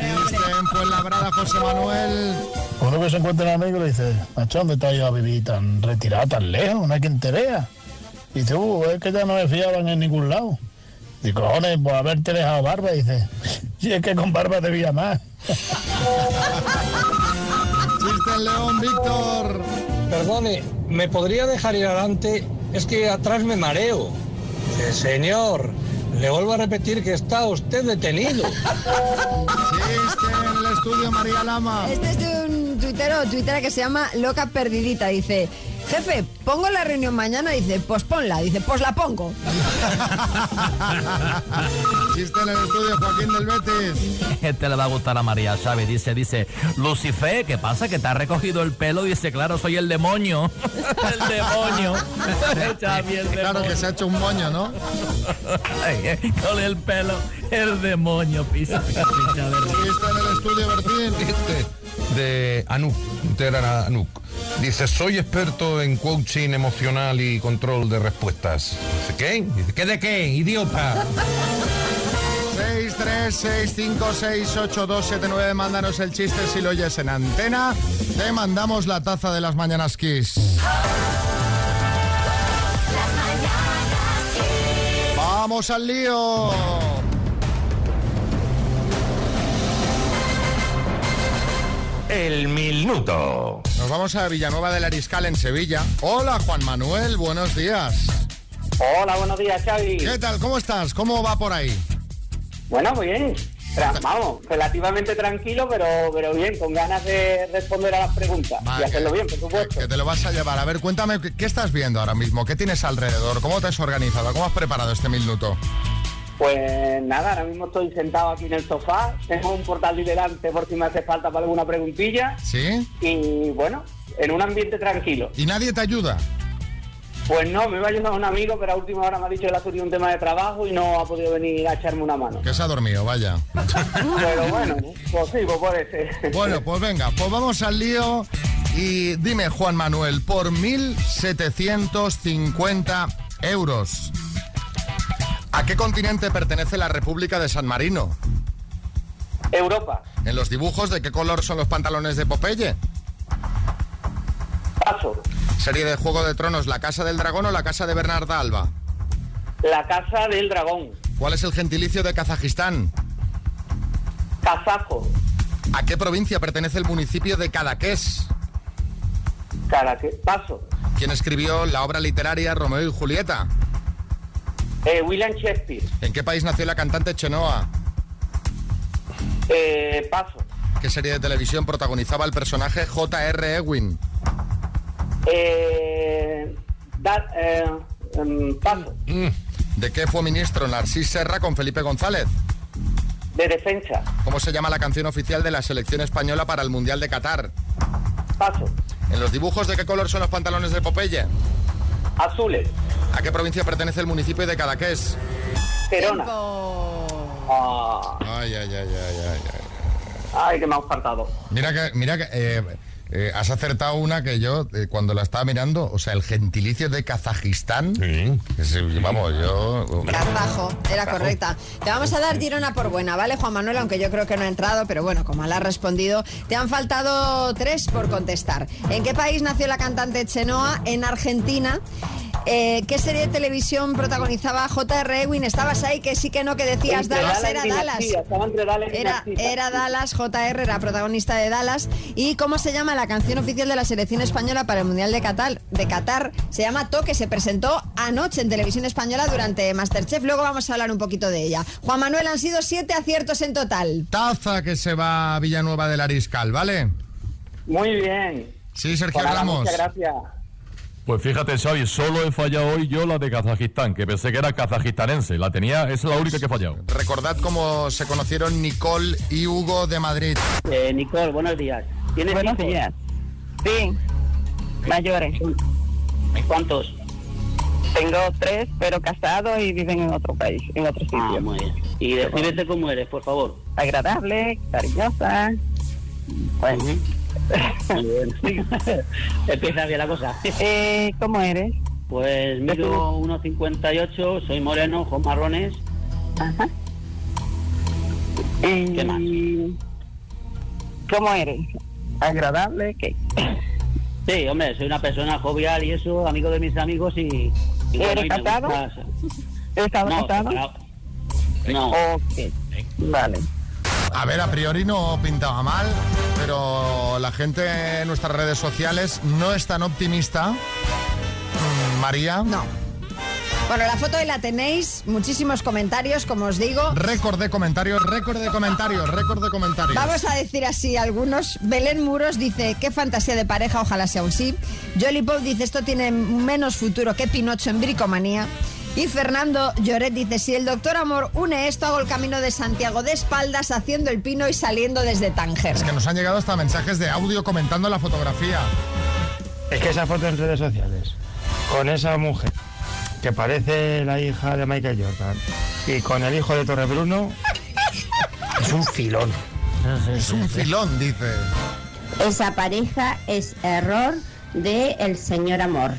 En Fuenlabrada, José Manuel. Uno que se encuentra un amigo le dice, macho, ¿dónde te has ido a vivir tan retirado, tan lejos? No hay quien te vea. Y dice, uh, es que ya no me fiaban en ningún lado. Dice, cojones, por haberte dejado barba. Y dice, si es que con barba te veía más. Chiste en León, Víctor. Perdone, ¿me podría dejar ir adelante? Es que atrás me mareo. Dice, señor, le vuelvo a repetir que está usted detenido. Chiste en el estudio, María Lama. Este es de un tuitero o tuitera que se llama Loca Perdidita. Dice, jefe, pongo la reunión mañana. Dice, pues ponla. Dice, pues la pongo. Chiste en el estudio, Joaquín del Betis. Este le va a gustar a María, ¿sabe? Dice, dice, Lucifer, ¿qué pasa? Que te ha recogido el pelo. Dice, claro, soy el demonio. el demonio. Xavi, el Claro demonio. que se ha hecho un moño, ¿no? Eh, Con el pelo, el demonio, pisa. pisa, verde. Chiste en el estudio, Bertín. de Anuk, Anuk. Dice, soy experto en coaching emocional y control de respuestas. Dice, ¿qué? Dice, ¿qué de qué, idiota? 636568279, mándanos el chiste si lo oyes en antena. Te mandamos la taza de las mañanas Kiss. ¡Vamos al lío! El minuto. Nos vamos a Villanueva del Ariscal en Sevilla. Hola Juan Manuel, buenos días. Hola, buenos días, Xavi. ¿Qué tal? ¿Cómo estás? ¿Cómo va por ahí? Bueno, muy bien. Vamos, relativamente tranquilo, pero, pero bien, con ganas de responder a las preguntas y hacerlo bien, por supuesto. Que te lo vas a llevar. A ver, cuéntame, ¿qué, qué estás viendo ahora mismo? ¿Qué tienes alrededor? ¿Cómo te has organizado? ¿Cómo has preparado este minuto? Pues nada, ahora mismo estoy sentado aquí en el sofá, tengo un portátil delante por si me hace falta para alguna preguntilla ¿Sí? y bueno, en un ambiente tranquilo. ¿Y nadie te ayuda? Pues no, me iba a ayudar un amigo, pero a última hora me ha dicho que le ha surgido un tema de trabajo y no ha podido venir a echarme una mano. Que se ha dormido, vaya. Pero bueno, pues sí, pues puede ser. Bueno, pues venga, pues vamos al lío. Y dime, Juan Manuel, por 1.750 euros, ¿a qué continente pertenece la República de San Marino? Europa. En los dibujos, ¿de qué color son los pantalones de Popeye? Paso. Serie de Juego de Tronos, ¿La Casa del Dragón o La Casa de Bernarda Alba? La casa del dragón. ¿Cuál es el gentilicio de Kazajistán? Kazajo. ¿A qué provincia pertenece el municipio de Cadaqués? Cara, que paso. ¿Quién escribió la obra literaria Romeo y Julieta? Eh, William Shakespeare. ¿En qué país nació la cantante Chenoa? Eh, paso. ¿Qué serie de televisión protagonizaba el personaje J.R. Ewing? Eh, eh, em, paso. ¿De qué fue ministro Narcís Serra con Felipe González? De defensa. ¿Cómo se llama la canción oficial de la selección española para el Mundial de Qatar? Paso. ¿En los dibujos de qué color son los pantalones de Popeye? Azules. ¿A qué provincia pertenece el municipio de Cadaqués? Gerona. Ah, Ay, ay, ay, ay, ay, ay. ay, que me ha faltado. Mira que, mira que eh, eh, has acertado una que yo, eh, cuando la estaba mirando, o sea, el gentilicio de Kazajistán. es- vamos, yo. Kazajo, era correcta. Te vamos a dar Girona por buena, ¿vale, Juan Manuel? Aunque yo creo que no ha entrado, pero bueno, como la has respondido, te han faltado tres por contestar. ¿En qué país nació la cantante Chenoa? En Argentina. Eh, ¿Qué serie de televisión protagonizaba J.R. Ewing? Estabas ahí que sí que no, que decías Entre Dallas, Dallas era Dallas. Era, era Dallas, JR era protagonista de Dallas. ¿Y cómo se llama la canción oficial de la selección española para el Mundial de Qatar? De Qatar se llama Toque, se presentó anoche en televisión española durante Masterchef. Luego vamos a hablar un poquito de ella. Juan Manuel, han sido siete aciertos en total. Taza que se va a Villanueva del Ariscal, ¿vale? Muy bien. Sí, Sergio Pues nada, Ramos. Muchas gracias. Pues fíjate, Xavi, solo he fallado hoy yo la de Kazajistán, que pensé que era kazajistanense. La tenía, es la única que he fallado. Recordad cómo se conocieron Nicole y Hugo de Madrid. Eh, Nicole, buenos días. ¿Tienes Buenos hijos? días. Sí, mayores. ¿Cuántos? Tengo tres, pero casados y viven en otro país, en otro sitio. Ah, muy bien. Y descríbete cómo eres, por favor. Agradable, cariñosa. Bueno. Empieza bien la cosa. Eh, ¿Cómo eres? Pues mido 1,58, soy moreno, ojos marrones. Ajá. ¿Qué más? ¿Cómo eres? Agradable, ¿qué? Sí, hombre, soy una persona jovial y eso, amigo de mis amigos y... y ¿Eres No, casado? separado. No. Ok, vale. A ver, a priori no pintaba mal, pero la gente en nuestras redes sociales no es tan optimista. Mm, María. No. Bueno, la foto ahí la tenéis, muchísimos comentarios, como os digo. Récord de comentarios, récord de comentarios, récord de comentarios. Vamos a decir así algunos. Belén Muros dice, qué fantasía de pareja, ojalá sea un sí. Jolly Pop dice, esto tiene menos futuro que Pinocho en bricomanía. Y Fernando Lloret dice, si el doctor Amor une esto, hago el camino de Santiago de espaldas, haciendo el pino y saliendo desde Tánger. Es que nos han llegado hasta mensajes de audio comentando la fotografía. Es que esa foto en redes sociales, con esa mujer que parece la hija de Michael Jordan y con el hijo de Torre Bruno, es un filón. Es un filón, dice. Esa pareja es error del el señor amor,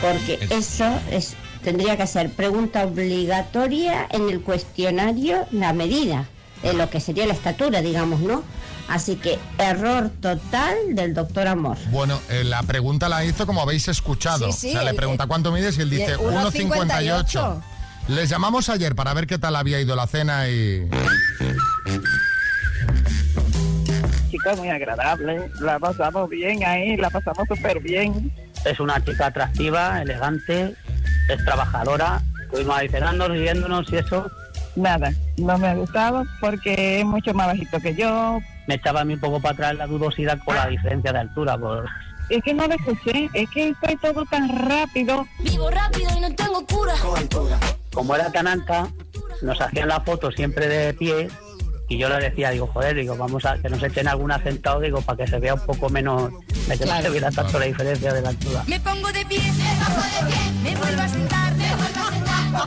porque eso es tendría que ser pregunta obligatoria en el cuestionario la medida de lo que sería la estatura, digamos, ¿no? Así que error total del doctor Amor. Bueno, eh, la pregunta la hizo como habéis escuchado. Sí, sí, o sea, le el- pregunta cuánto mides y él dice el 1,58. Les llamamos ayer para ver qué tal había ido la cena y... Chica muy agradable, la pasamos bien ahí, la pasamos súper bien. Es una chica atractiva, elegante, es trabajadora. Estuvimos ahí cenando, riéndonos y eso. Nada, no me ha gustado porque es mucho más bajito que yo. Me echaba a mí un poco para atrás la dudosidad por la diferencia de altura. Por... Es que no escuché, es que fue todo tan rápido. Vivo rápido y no tengo cura. Como era tan alta, nos hacían la foto siempre de pie y yo le decía, digo, joder, digo, vamos a que nos echen algún acentado, digo, para que se vea un poco menos, de que no se viera tanto la diferencia de la altura. Me pongo de pie, me pongo de pie, me vuelvo a sentar,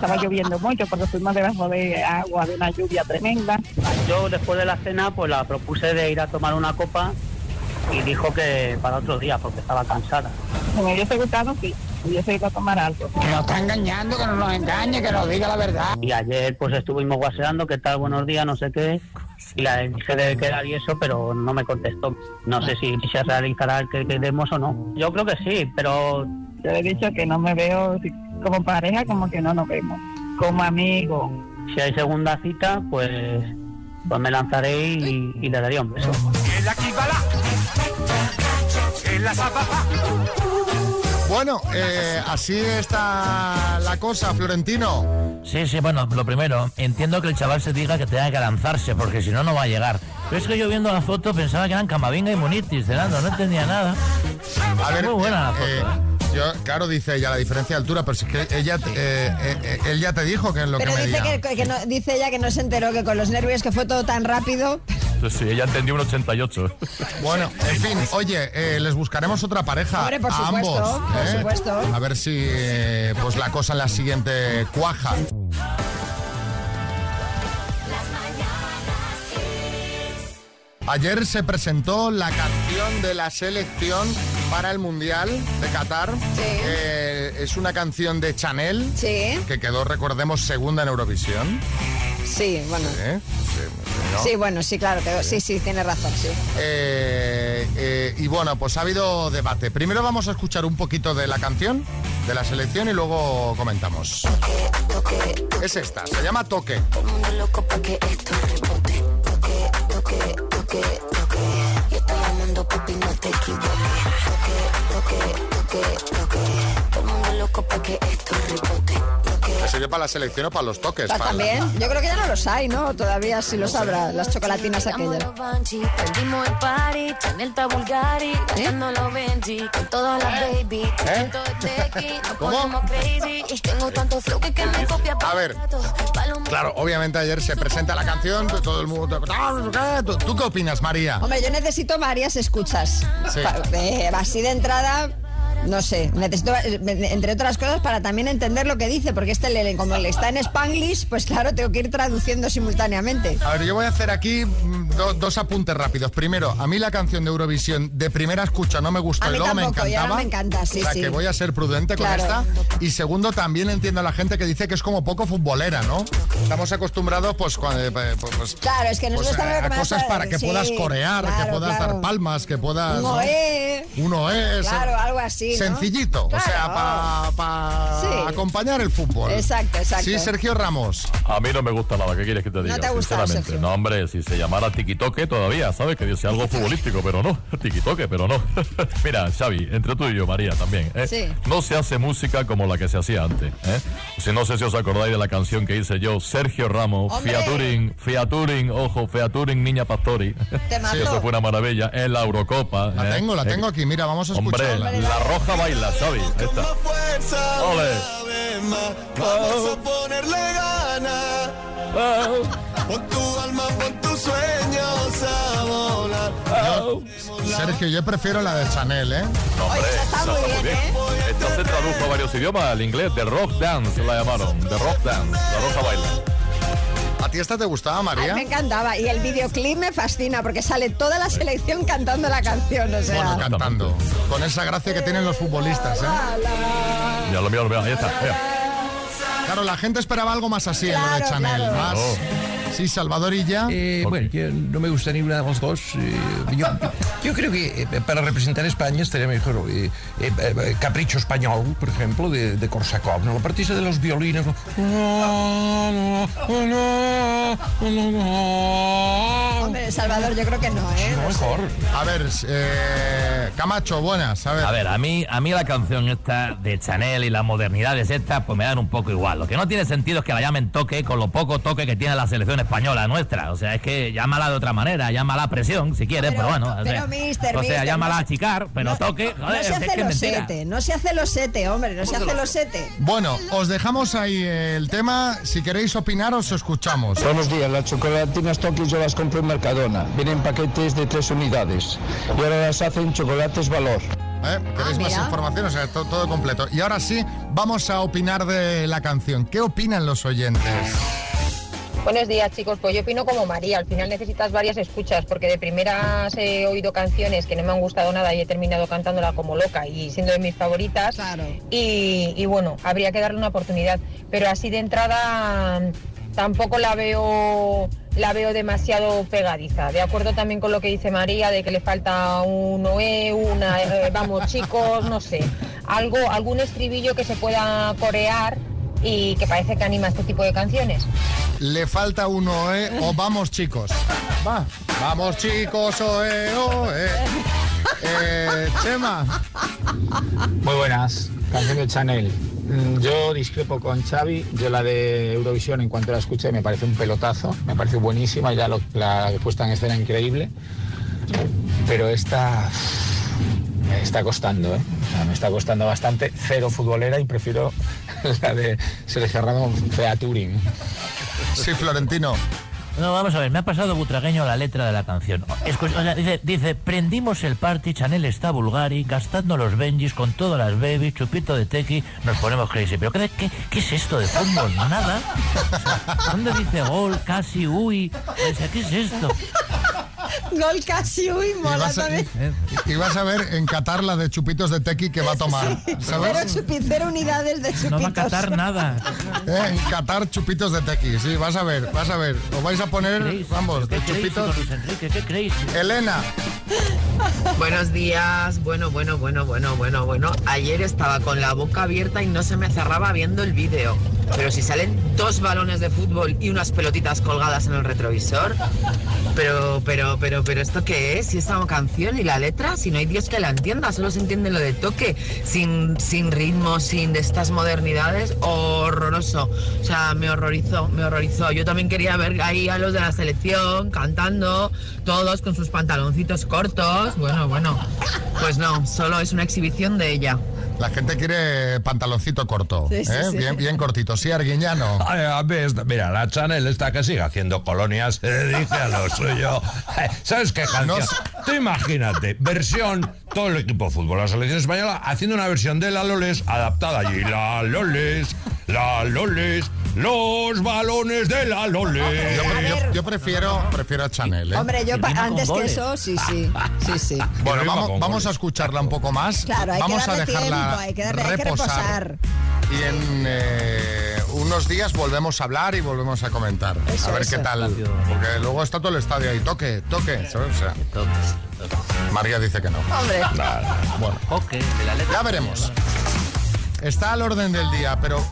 Estaba lloviendo mucho porque fuimos debajo de agua, de una lluvia tremenda. Yo después de la cena, pues la propuse de ir a tomar una copa y dijo que para otro día, porque estaba cansada. Si me hubiese gustado, sí, hubiese ido a tomar algo. Que nos está engañando, que no nos engañe, que nos diga la verdad. Y ayer pues estuvimos guaseando, ¿qué tal? Buenos días, no sé qué. Y la dije de quedar y eso, pero no me contestó. No sé si se realizará el que quedemos o no. Yo creo que sí, pero... Yo le he dicho que no me veo si- como pareja, como que no nos vemos. Como amigos. Si hay segunda cita, pues, pues me lanzaré y, y le daría un beso. Bueno, eh, así está la cosa, Florentino. Sí, sí, bueno, lo primero, entiendo que el chaval se diga que tenga que lanzarse, porque si no, no va a llegar. Pero es que yo viendo la foto pensaba que eran Camavinga y Munitis cenando, no entendía nada. A ver, Muy buena la foto, eh, ¿eh? Yo, claro, dice ella la diferencia de altura, pero si es que ella, te- eh, eh, eh, él ya te dijo que es lo Pero que dice, medía. que, que no, dice ella que no se enteró que con los nervios que fue todo tan rápido. Sí, sí, ella entendió un 88. Bueno, en fin, oye, eh, les buscaremos otra pareja Hombre, por a supuesto, ambos. por ¿eh? supuesto. A ver si eh, pues la cosa en la siguiente cuaja. Ayer se presentó la canción de la selección para el Mundial de Qatar. Eh, es una canción de Chanel que quedó, recordemos, segunda en Eurovisión. Sí, bueno. ¿Eh? Sí, ¿no? Sí, bueno, sí, claro, que, sí, sí, tiene razón, sí. Eh, eh, y bueno, pues ha habido debate. Primero vamos a escuchar un poquito de la canción, de la selección, y luego comentamos. Es esta, se llama Toque. Llamando papi, no te equivoques. Toque, toque, toque, toque. Todo el mundo loco pa' que esto rebote. ¿Me sirve para la selección o para los toques? Ah, Para la- También, yo creo que ya no los hay, ¿no? Todavía sí los habrá, las chocolatinas aquellas. A ver, claro, obviamente ayer se presenta la canción, todo el mundo... "Ah, no sé qué". ¿Tú, tú qué opinas, María? Hombre, yo necesito varias escuchas. Sí. Eh, así de entrada, no sé, necesito, eh, entre otras cosas, para también entender lo que dice, porque este, le- como le está en Spanglish, pues claro, tengo que ir traduciendo simultáneamente. A ver, yo voy a hacer aquí mm, do- dos apuntes rápidos. Primero, a mí la canción de Eurovisión de primera escucha no me gustó A y mí luego me tampoco, encantaba. me encanta, sí, o sea, sí. que voy a ser prudente con esta. Y segundo, también entiendo a la gente que dice que es como poco futbolera, ¿no? Estamos acostumbrados, pues, cuando, eh, pues, Claro, es que nosotros pues, estamos a acostumbrados cosas para que sí, puedas corear, que puedas claro. dar palmas, que puedas... Un ¿no? oe. Uno es... Claro, algo así. ¿No? Sencillito, o sea, Claro. para Sí. acompañar el fútbol. Exacto, exacto. Sí, Sergio Ramos. A mí no me gusta nada, ¿qué quieres que te diga? te ha gustado, Sinceramente. Sergio. No, hombre, si se llamara tiquitoque todavía, ¿sabes? Que dice algo futbolístico, pero no, tiquitoque, pero no. Mira, Xavi, entre tú y yo, María, también, ¿eh? Sí. No se hace música como la que se hacía antes, ¿eh? Si no sé si os acordáis de la canción que hice yo, Sergio Ramos, ¡Hombre! Fiaturing, Fiaturing, ojo, Fiaturing, Niña Pastori. Temazo. Sí, eso fue una maravilla, en la Eurocopa. La ¿eh? tengo, la tengo aquí. Mira, vamos a Hombre, escucharla. la roja baila, Xavi. Ahí está. Ole. Vamos a ponerle ganas. Pon tu alma, pon tus sueños a volar. Sergio, yo prefiero la de Chanel, ¿eh? No, hombre, esa muy bien, ¿eh? Esta se tradujo a varios idiomas, al inglés, de rock dance la llamaron, de rock dance, la roja baila. ¿A ti esta te gustaba, Ay, María? me encantaba. Y el videoclip me fascina porque sale toda la selección cantando la canción. O sea. Bueno, cantando. Con esa gracia que tienen los futbolistas, ¿eh? Ya lo miro, lo miro, ahí está. mira. Claro, la gente esperaba algo más así en lo de Chanel. claro. Más. Oh. Sí, Salvador y ya. Eh, Bueno, yo no me gusta ninguna de las dos. eh, yo, yo creo que eh, para representar a España estaría mejor eh, Capricho Español, por ejemplo, de, de Korsakov. ¿no? La partida de los violines. ¿no? Hombre, Salvador, yo creo que no, ¿eh? No. Mejor. A ver, eh, Camacho, buenas. A ver. A ver, a mí, a mí la canción esta de Chanel y las modernidades estas, pues me dan un poco igual. Lo que no tiene sentido es que la llamen toque con lo poco toque que tiene la selección española nuestra. O sea, es que llámala de otra manera, llámala presión si quieres, pero, bueno. o pero, sea, mister, o sea mister, llámala no a achicar, pero toque, No joder, se es hace que es los mentira. sete, no se hace los sete, hombre, no se hace los sete. Bueno, os dejamos ahí el tema. Si queréis opinar, os escuchamos. Buenos días, las chocolatinas Tokio yo las compré en Mercadona. Vienen paquetes de tres unidades. Y ahora las hacen chocolates valor. ¿Eh? ¿Queréis Ah, más mira. información? O sea, to- todo completo. Y ahora sí, vamos a opinar de la canción. ¿Qué opinan los oyentes? Buenos días chicos, pues yo opino como María, al final necesitas varias escuchas porque de primeras he oído canciones que no me han gustado nada y he terminado cantándola como loca y siendo de mis favoritas. Y, y bueno, habría que darle una oportunidad, pero así de entrada tampoco la veo la veo demasiado pegadiza, de acuerdo también con lo que dice María de que le falta un OE, una eh, vamos chicos, no sé, algo, algún estribillo que se pueda corear y que parece que anima este tipo de canciones. Le falta uno, ¿eh? O vamos, chicos. Va. Vamos, chicos, oe, oe. Eh, Chema. Muy buenas, canción de Chanel. Mm, Yo discrepo con Xavi, yo la de Eurovisión en cuanto la escuché me parece un pelotazo, me parece buenísima, ya lo- la puesta en escena increíble, pero esta me está costando, ¿eh? O sea, me está costando bastante, cero futbolera y prefiero la de Sergio Ramos Fea Turing. Sí, Florentino. No, vamos a ver, me ha pasado butragueño la letra de la canción. Escu- o sea, dice, dice, prendimos el party, Chanel está vulgari, gastando los Benjis con todas las babies, chupito de tequi, nos ponemos crazy. ¿Pero qué, qué, qué es esto de fútbol? Nada. O sea, ¿Dónde dice gol, casi, uy? O sea, ¿qué es esto? Gol casi, uy, Y mola también. y vas a ver en Qatar la de chupitos de tequi que va a tomar. Cero, ¿Sabes? chupi- cero unidades de chupitos. No va a catar nada. Eh, En Qatar chupitos de tequi, sí, vas a ver, vas a ver. Os vais a poner, vamos, de chupitos. Enrique, ¿qué creéis? Elena. Buenos días, bueno, bueno, bueno, bueno, bueno, bueno. Ayer estaba con la boca abierta y no se me cerraba viendo el vídeo. Pero si salen dos balones de fútbol y unas pelotitas colgadas en el retrovisor. Pero, pero, pero, pero, ¿esto qué es? Si esta canción y la letra, si no hay Dios que la entienda, solo se entiende lo de toque, sin, sin ritmo, sin de estas modernidades, horroroso. O sea, me horrorizó, me horrorizó. Yo también quería ver ahí a los de la selección cantando, todos con sus pantaloncitos cortos. Bueno, bueno, pues no, solo es una exhibición de ella. La gente quiere pantaloncito corto, Sí, sí, ¿eh? sí. Bien, bien cortito. Sí, Arguiñano. A ver, mira, la Chanel está que sigue haciendo colonias, se dedica a lo suyo. Eh, ¿Sabes qué canción? No. Tú imagínate, versión, todo el equipo de fútbol, la selección española, haciendo una versión de la Loles adaptada allí. La Loles, la Loles, los balones de la Loles. Yo, yo- yo prefiero, prefiero a Chanel, ¿eh? Hombre, yo antes que eso, sí, sí, sí, sí. Bueno, vamos, vamos a escucharla un poco más. Claro, hay vamos que a darle dejarla tiempo, hay que darle- hay que reposar. Y en eh, unos días volvemos a hablar y volvemos a comentar. Eso, a ver eso. qué tal. Porque luego está todo el estadio ahí. Toque, toque. ¿sabes? O sea, María dice que no. Hombre. Bueno, ya veremos. Está al orden del día, pero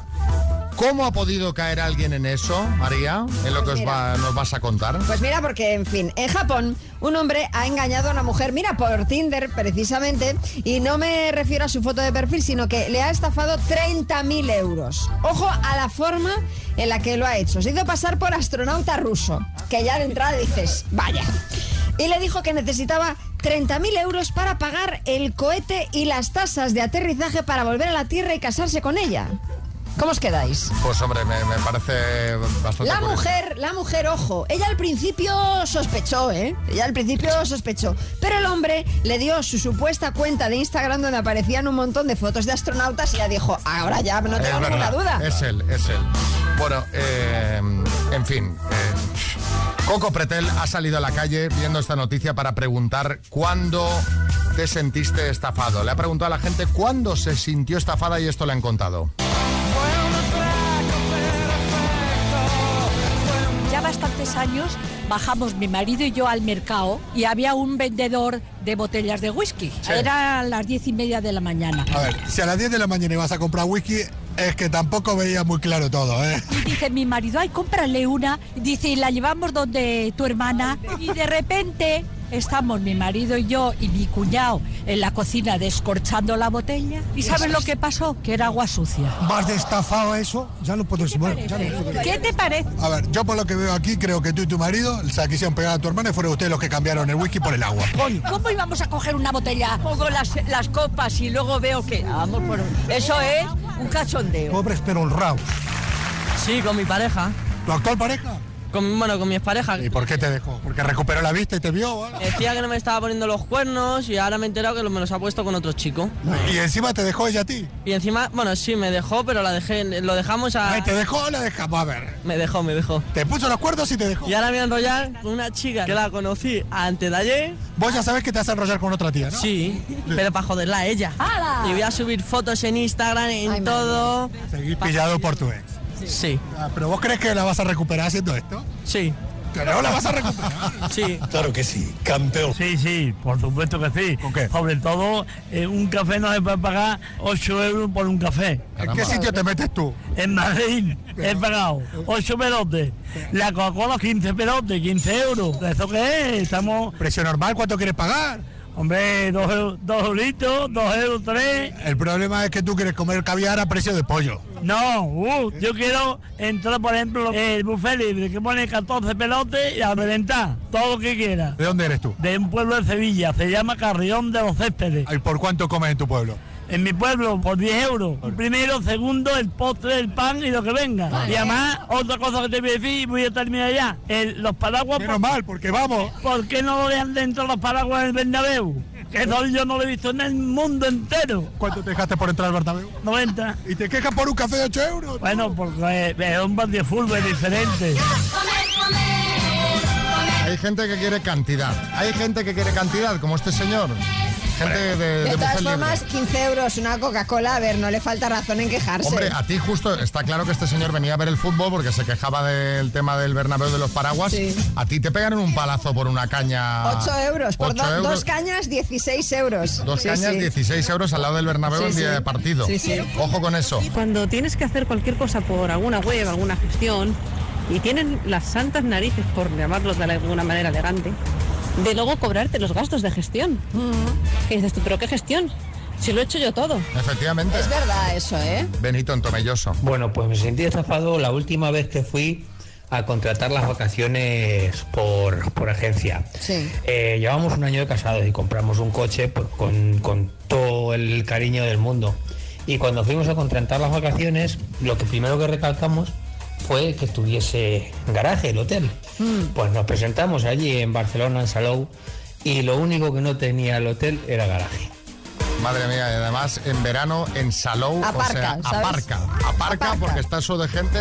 ¿cómo ha podido caer alguien en eso, María? En lo que os va- nos vas a contar. Pues mira, porque en fin, en Japón un hombre ha engañado a una mujer, mira, por Tinder precisamente, y no me refiero a su foto de perfil, sino que le ha estafado 30.000 euros. Ojo a la forma en la que lo ha hecho. Se hizo pasar por astronauta ruso, que ya de entrada dices, vaya. Y le dijo que necesitaba 30.000 euros para pagar el cohete y las tasas de aterrizaje para volver a la Tierra y casarse con ella. ¿Cómo os quedáis? Pues hombre, me, me parece bastante La curioso. mujer, la mujer, ojo, ella al principio sospechó, ¿eh? Ella al principio sospechó, pero el hombre le dio su supuesta cuenta de Instagram donde aparecían un montón de fotos de astronautas y ya dijo, ahora ya no tengo ninguna duda. Es él, es él. Bueno, eh, en fin. eh, Coco Pretel ha salido a la calle viendo esta noticia para preguntar cuándo te sentiste estafado. Le ha preguntado a la gente cuándo se sintió estafada y esto le han contado. Bastantes años bajamos mi marido y yo al mercado y había un vendedor de botellas de whisky. Sí. Era las diez y media de la mañana. A ver, si a las 10 de la mañana ibas a comprar whisky, es que tampoco veía muy claro todo, ¿eh? Y dice mi marido, ay, cómprale una. Dice, y la llevamos donde tu hermana. Y de repente estamos mi marido y yo y mi cuñado en la cocina descorchando la botella. ¿Y sabes lo que pasó? Que era agua sucia. Más de estafado eso, ya no ya no puedo- ¿Qué te parece? A ver, yo por lo que veo aquí, creo que tú y tu marido se quisieron pegar a tu hermana y fueron ustedes los que cambiaron el whisky por el agua. ¿Cómo íbamos a coger una botella? Pongo las, las copas y luego veo que... Vamos por... Eso es un cachondeo. Pobres pero honrados. Sí, con mi pareja. ¿Tu actual pareja? Con, bueno, con mi expareja. ¿Y por qué te dejó? ¿Porque recuperó la vista y te vio? o algo? Decía que no me estaba poniendo los cuernos y ahora me he enterado que me los ha puesto con otro chico. Y encima te dejó ella a ti. Y encima, bueno, sí, me dejó, pero la dejé, lo dejamos a... Ay, ¿Te dejó o la dejamos? A ver. Me dejó, me dejó. Te puso los cuernos y te dejó. Y ahora me voy a enrollar con una chica que la conocí antes de ayer. Vos ya sabes que te vas a enrollar con otra tía, ¿no? Sí, pero para joderla a ella. ¡Hala! Y voy a subir fotos en Instagram, en todo. Seguir pillado por tu ex. Sí. Ah, ¿Pero vos crees que la vas a recuperar haciendo esto? Sí. ¿Que no la vas a recuperar? Sí. Claro que sí, campeón. Sí, sí, por supuesto que sí. Sobre todo, eh, un café no se puede pagar 8 euros por un café. ¿En qué sitio te metes tú? En Madrid he pagado 8 pelotes. La Coca-Cola 15 pelotes, 15 euros. ¿Eso qué es? Estamos... ¿Precio normal cuánto quieres pagar? Hombre, 2 euros, dos euritos, 2 euros 3. El problema es que tú quieres comer caviar a precio de pollo. No, uh, yo quiero entrar, por ejemplo, el buffet libre que pone 14 pelotes y a reventar todo lo que quiera. ¿De dónde eres tú? De un pueblo de Sevilla, se llama Carrión de los Céspedes. ¿Y por cuánto comes en tu pueblo? En mi pueblo, por 10 euros. Primero, segundo, el postre, el pan y lo que venga. Y además, otra cosa que te voy a decir, y voy a terminar ya. El- los paraguas... Menos mal, porque vamos. ¿Por qué no lo dejan dentro los paraguas del Bernabéu? Que eso yo no lo he visto en el mundo entero. ¿Cuánto te dejaste por entrar al Bernabéu? 90. ¿Y te quejas por un café de 8 euros? Bueno, porque es un bar de fútbol diferente. Hay gente que quiere cantidad. Hay gente que quiere cantidad, como este señor. Gente de, de, De buffet todas libre. formas, 15 euros una Coca-Cola, a ver, no le falta razón en quejarse. Hombre, a ti justo está claro que este señor venía a ver el fútbol porque se quejaba del tema del Bernabéu de los paraguas. A ti te pegaron un palazo por una caña. 8 euros, por Ocho do- euros. dos cañas, 16 euros. Dos Sí, cañas, sí. 16 euros al lado del Bernabéu Sí, en día sí. de partido. Sí, sí. Ojo con eso. Cuando tienes que hacer cualquier cosa por alguna web, alguna gestión, y tienen las santas narices, por llamarlo de alguna manera elegante, de luego cobrarte los gastos de gestión. ¿Qué dices tú? ¿Pero qué gestión? Si lo he hecho yo todo. Efectivamente. Es verdad eso, ¿eh? Benito Entomelloso. Bueno, pues me sentí estafado la última vez que fui a contratar las vacaciones por, por agencia. Sí. Eh, llevamos un año de casados y compramos un coche pues, con, con todo el cariño del mundo. Y cuando fuimos a contratar las vacaciones, lo que primero que recalcamos fue que tuviese garaje el hotel. Pues nos presentamos allí en Barcelona, en Salou, y lo único que no tenía el hotel era garaje. Madre mía, y además en verano en Salou, Aparca, o sea, ¿sabes? aparca, aparca, porque está eso de gente.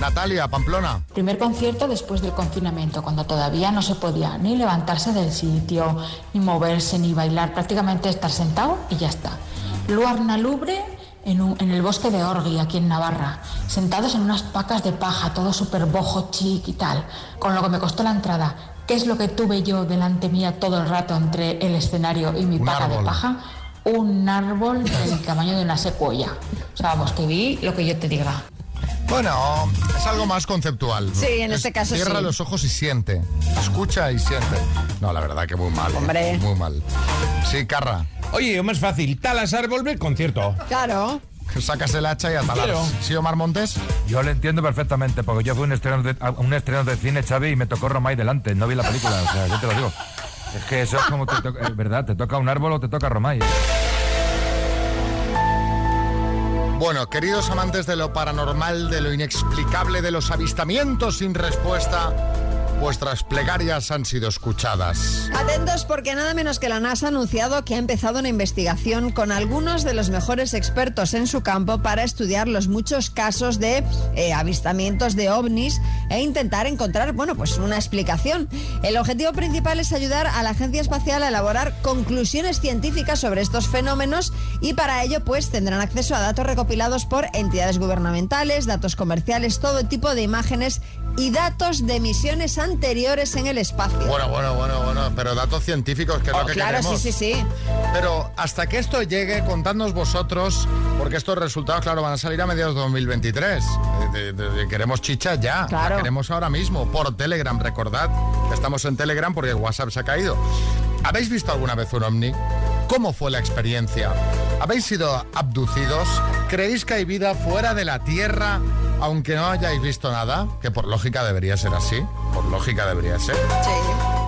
Natalia, Pamplona. Primer concierto después del confinamiento, cuando todavía no se podía ni levantarse del sitio, ni moverse, ni bailar, prácticamente estar sentado y ya está. Luarna Lubre en, un- en el bosque de Orgui, aquí en Navarra, sentados en unas pacas de paja, todo súper bojo, chic y tal, con lo que me costó la entrada. ¿Qué es lo que tuve yo delante mía todo el rato entre el escenario y mi Un paca de paja? Un árbol del tamaño de una secuoya. O sea, vamos, que vi lo que yo te diga. Bueno, es algo más conceptual. Sí, en Es este caso Cierra sí. los ojos y siente. Escucha y siente. No, la verdad que muy mal. ¿eh? Hombre. Muy mal. Sí, Carra. Oye, más fácil, talas árbol, ve el concierto. Claro. Sacas el hacha y a talar. Claro. ¿Sí, Omar Montes? Yo lo entiendo perfectamente, porque yo fui un estreno de, un estreno de cine, Xavi, y me tocó Romay delante. No vi la película, o sea, yo te lo digo. Es que eso es como te toca, es verdad, te toca un árbol o te toca Romay. Bueno, queridos amantes de lo paranormal, de lo inexplicable, de los avistamientos sin respuesta, vuestras plegarias han sido escuchadas. Atentos porque nada menos que la NASA ha anunciado que ha empezado una investigación con algunos de los mejores expertos en su campo para estudiar los muchos casos de eh, avistamientos de ovnis e intentar encontrar, bueno, pues una explicación. El objetivo principal es ayudar a la Agencia Espacial a elaborar conclusiones científicas sobre estos fenómenos y para ello pues tendrán acceso a datos recopilados por entidades gubernamentales, datos comerciales, todo tipo de imágenes y datos de misiones anteriores en el espacio. Bueno, bueno, bueno, bueno, pero datos científicos, que es Oh, lo que claro, queremos. sí, sí, sí. Pero hasta que esto llegue, contadnos vosotros, porque estos resultados, claro, van a salir a mediados de 2023. Eh, de- de- de- queremos chicha ya, la Claro. queremos ahora mismo, por Telegram, recordad que estamos en Telegram porque el WhatsApp se ha caído. ¿Habéis visto alguna vez un ovni? ¿Cómo fue la experiencia? ¿Habéis sido abducidos? ¿Creéis que hay vida fuera de la Tierra aunque no hayáis visto nada? Que por lógica debería ser así, por lógica debería ser.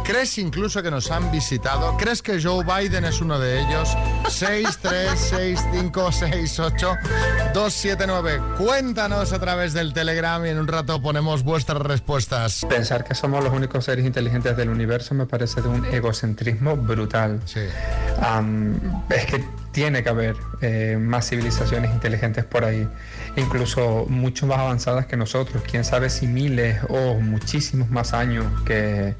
¿Crees incluso que nos han visitado? ¿Crees que Joe Biden es uno de ellos? 6, 3, 6, 5, 6, 8, 2, 7, 9. Cuéntanos a través del Telegram y en un rato ponemos vuestras respuestas. Pensar que somos los únicos seres inteligentes del universo me parece de un egocentrismo brutal. Am, es que tiene que haber eh, más civilizaciones inteligentes por ahí, incluso mucho más avanzadas que nosotros, quién sabe si miles o muchísimos más años que,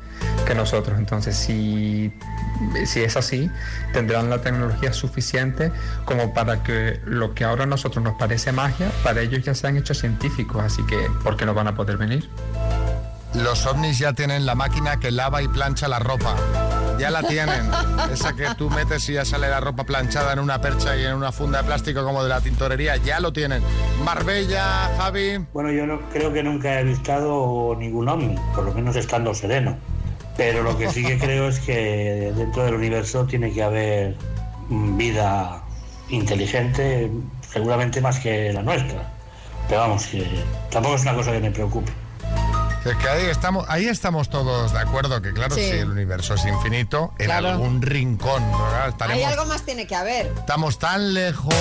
que nosotros. Entonces, si, si es así, tendrán la tecnología suficiente como para que lo que ahora a nosotros nos parece magia, para ellos ya se han hecho científicos, así que ¿por qué no van a poder venir? Los ovnis ya tienen la máquina que lava y plancha la ropa. Ya la tienen. Esa que tú metes y ya sale la ropa planchada en una percha y en una funda de plástico como de la tintorería. Ya lo tienen. Marbella, Javi. Bueno, yo no, creo que nunca he visto ningún ovni, por lo menos estando sereno. Pero lo que sí que creo es que dentro del universo tiene que haber vida inteligente, seguramente más que la nuestra. Pero vamos, tampoco es una cosa que me preocupe. Es que ahí estamos, ahí estamos todos de acuerdo, que claro, Sí. si el universo es infinito, en Claro. algún rincón, ¿verdad? Hay algo más tiene que haber. estamos tan lejos